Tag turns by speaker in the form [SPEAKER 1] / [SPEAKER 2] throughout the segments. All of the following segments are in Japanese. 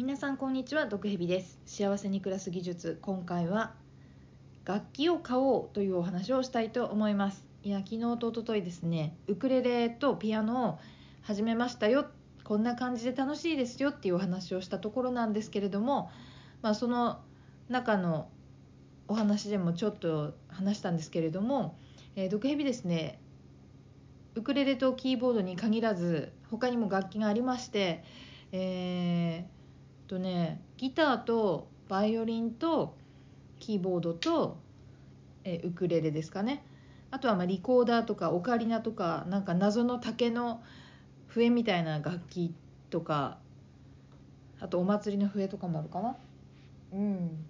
[SPEAKER 1] 皆さんこんにちは毒蛇です。幸せに暮らす技術。今回は楽器を買おうというお話をしたいと思います。いや昨日と一昨日ですねウクレレとピアノを始めましたよ。こんな感じで楽しいですよっていうお話をしたところなんですけれどもまあその中のお話でもちょっと話したんですけれども、えー、毒蛇ですねウクレレとキーボードに限らず他にも楽器がありましてえー、とねギターとバイオリンとキーボードと、えウクレレですかね。あとはまリコーダーとかオカリナとかなんか謎の竹の笛みたいな楽器とかあとお祭りの笛とかもあるかな。うん。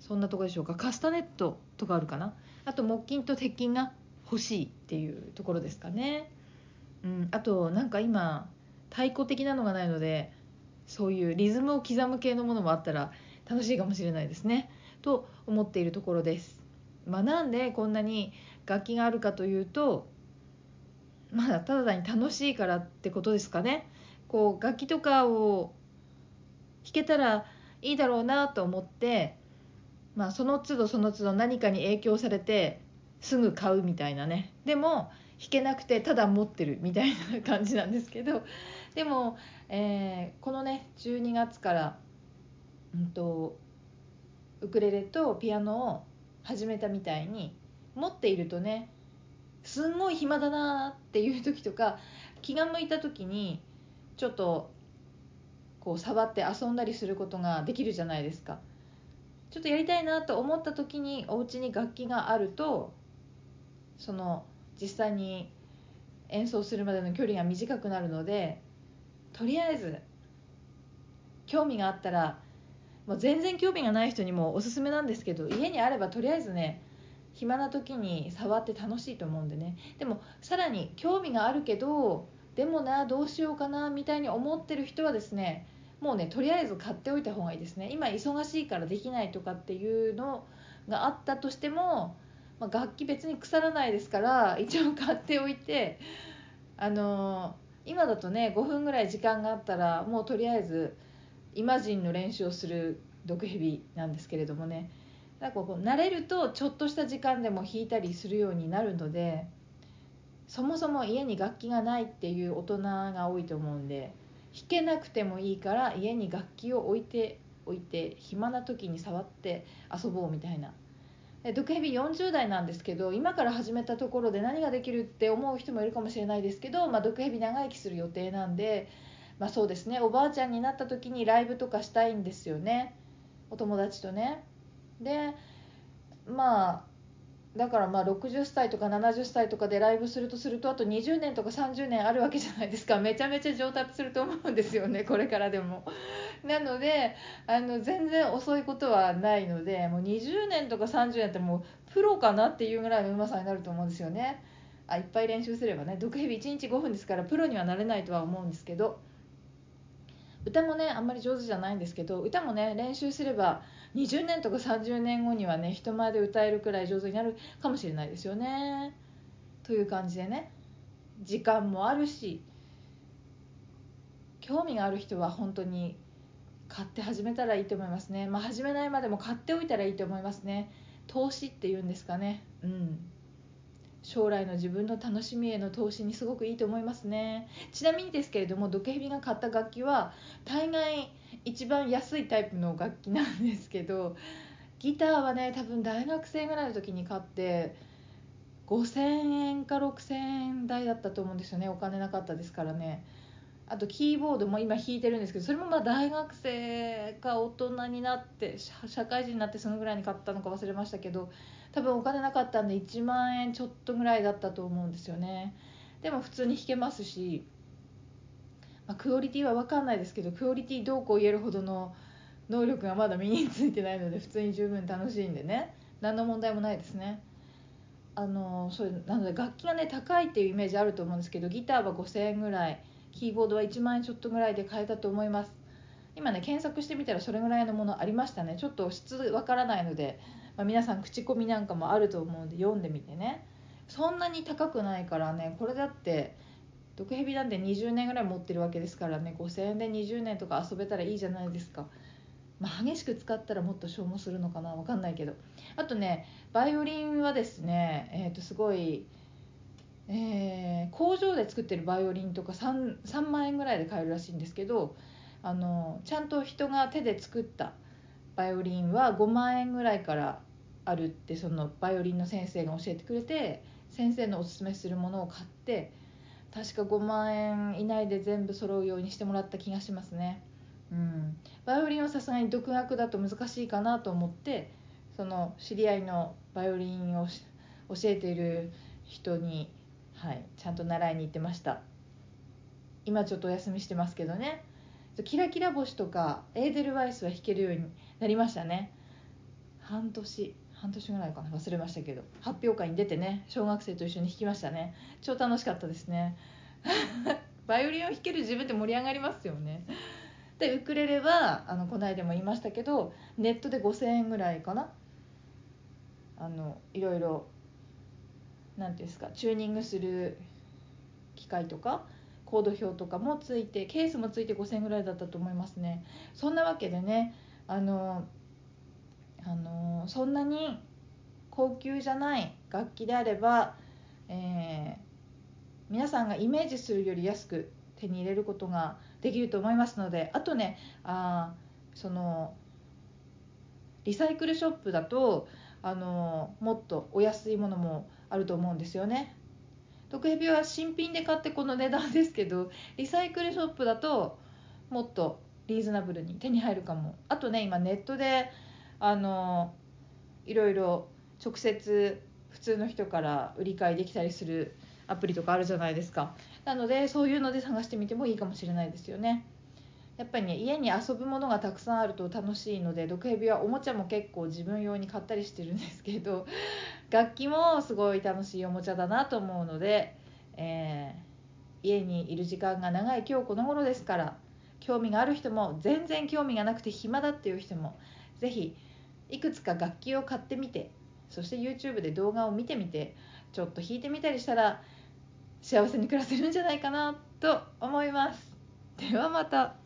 [SPEAKER 1] そんなとこでしょうか。カスタネットとかあるかな。あと木琴と鉄琴が欲しいっていうところですかね。うん。あとなんか今太鼓的なのがないのでそういうリズムを刻む系のものもあったら楽しいかもしれないですねと思っているところです。まあ、なんでこんなに楽器があるかというとまあただ単に楽しいからってことですかね。こう楽器とかを弾けたらいいだろうなと思って、まあ、その都度その都度何かに影響されてすぐ買うみたいなねでも弾けなくてただ持ってるみたいな感じなんですけどでも、えー、このね12月から、うんと、ウクレレとピアノを始めたみたいに持っているとねすんごい暇だなっていう時とか気が向いた時にちょっとこう触って遊んだりすることができるじゃないですか。ちょっとやりたいなと思った時にお家に楽器があるとその実際に演奏するまでの距離が短くなるのでとりあえず興味があったらもう全然興味がない人にもおすすめなんですけど家にあればとりあえずね暇な時に触って楽しいと思うんでね。でもさらに興味があるけどでもなどうしようかなみたいに思ってる人はですねもうねとりあえず買っておいた方がいいですね。今忙しいからできないとかっていうのがあったとしても、まあ、楽器別に腐らないですから一応買っておいてあの今だとね5分ぐらい時間があったらもうとりあえずイマジンの練習をする毒蛇なんですけれどもね。なんかこう慣れるとちょっとした時間でも弾いたりするようになるのでそもそも家に楽器がないっていう大人が多いと思うんで弾けなくてもいいから家に楽器を置いておいて暇な時に触って遊ぼうみたいな。毒蛇40代なんですけど今から始めたところで何ができるって思う人もいるかもしれないですけど、まあ、毒蛇長生きする予定なんで、まあ、そうですね。おばあちゃんになった時にライブとかしたいんですよね。お友達とね。でまあだからまあ60歳とか70歳とかでライブするとするとあと20年とか30年あるわけじゃないですか。めちゃめちゃ上達すると思うんですよね。これからでも。なのであの全然遅いことはないのでもう20年とか30年ってもうプロかなっていうぐらいのうまさになると思うんですよね。あいっぱい練習すればね毒蛇1日5分ですからプロにはなれないとは思うんですけど歌もねあんまり上手じゃないんですけど歌もね練習すれば20年とか30年後にはね人前で歌えるくらい上手になるかもしれないですよね。という感じでね時間もあるし興味がある人は本当に買って始めたらいいと思いますね。まあ、始めないまでも買っておいたらいいと思いますね。投資っていうんですかね。うん。将来の自分の楽しみへの投資にすごくいいと思いますねちなみにですけれどもドケヘビが買った楽器は大概一番安いタイプの楽器なんですけどギターはね多分大学生ぐらいの時に買って5000円か6000円台だったと思うんですよねお金なかったですからねあとキーボードも今弾いてるんですけどそれもまあ大学生か大人になって社会人になってそのぐらいに買ったのか忘れましたけど多分お金なかったんで1万円ちょっとぐらいだったと思うんですよね。でも普通に弾けますし、まあ、クオリティは分かんないですけどクオリティどうこう言えるほどの能力がまだ身についてないので普通に十分楽しいんでね。何の問題もないですね。あのそれなので楽器がね高いっていうイメージあると思うんですけどギターは5000円ぐらいキーボードは1万円ちょっとぐらいで買えたと思います。今ね検索してみたらそれぐらいのものありましたね。ちょっと質わからないのでまあ、皆さん口コミなんかもあると思うんで読んでみてね。そんなに高くないからねこれだって毒蛇なんて20年ぐらい持ってるわけですからね。5000円で20年とか遊べたらいいじゃないですか。まあ、激しく使ったらもっと消耗するのかな分かんないけど。あとねバイオリンはですね、えー、とすごい、えー、工場で作ってるバイオリンとか 3, 3万円ぐらいで買えるらしいんですけどあのちゃんと人が手で作ったバイオリンは5万円ぐらいからあるってそのバイオリンの先生が教えてくれて先生のおすすめするものを買って確か5万円以内で全部揃うようにしてもらった気がしますね。うん、バイオリンはさすがに独学だと難しいかなと思ってその知り合いのバイオリンを教えている人に、はい、ちゃんと習いに行ってました。今ちょっとお休みしてますけどね。キラキラ星とかエーデルワイスは弾けるようになりましたね。半年半年ぐらいかな忘れましたけど。発表会に出てね小学生と一緒に弾きましたね。超楽しかったですね。バイオリンを弾ける自分って盛り上がりますよね。でウクレレはあのこの間も言いましたけどネットで5000円ぐらいかな。あのいろいろ何ていうんですかチューニングする機械とかコード表とかもついてケースもついて5000円ぐらいだったと思いますね。そんなわけでねあのあのそんなに高級じゃない楽器であれば、えー、皆さんがイメージするより安く手に入れることができると思いますのであとねあそのリサイクルショップだとあのもっとお安いものもあると思うんですよね。毒蛇は新品で買ってこの値段ですけどリサイクルショップだともっとリーズナブルに手に入るかも。あとね今ネットであのいろいろ直接普通の人から売り買いできたりするアプリとかあるじゃないですか。なのでそういうので探してみてもいいかもしれないですよね。やっぱりね家に遊ぶものがたくさんあると楽しいので毒蛇はおもちゃも結構自分用に買ったりしてるんですけど 楽器もすごい楽しいおもちゃだなと思うので、えー、家にいる時間が長い今日この頃ですから興味がある人も全然興味がなくて暇だっていう人も是非いくつか楽器を買ってみてそして YouTube で動画を見てみてちょっと弾いてみたりしたら幸せに暮らせるんじゃないかなと思います。ではまた。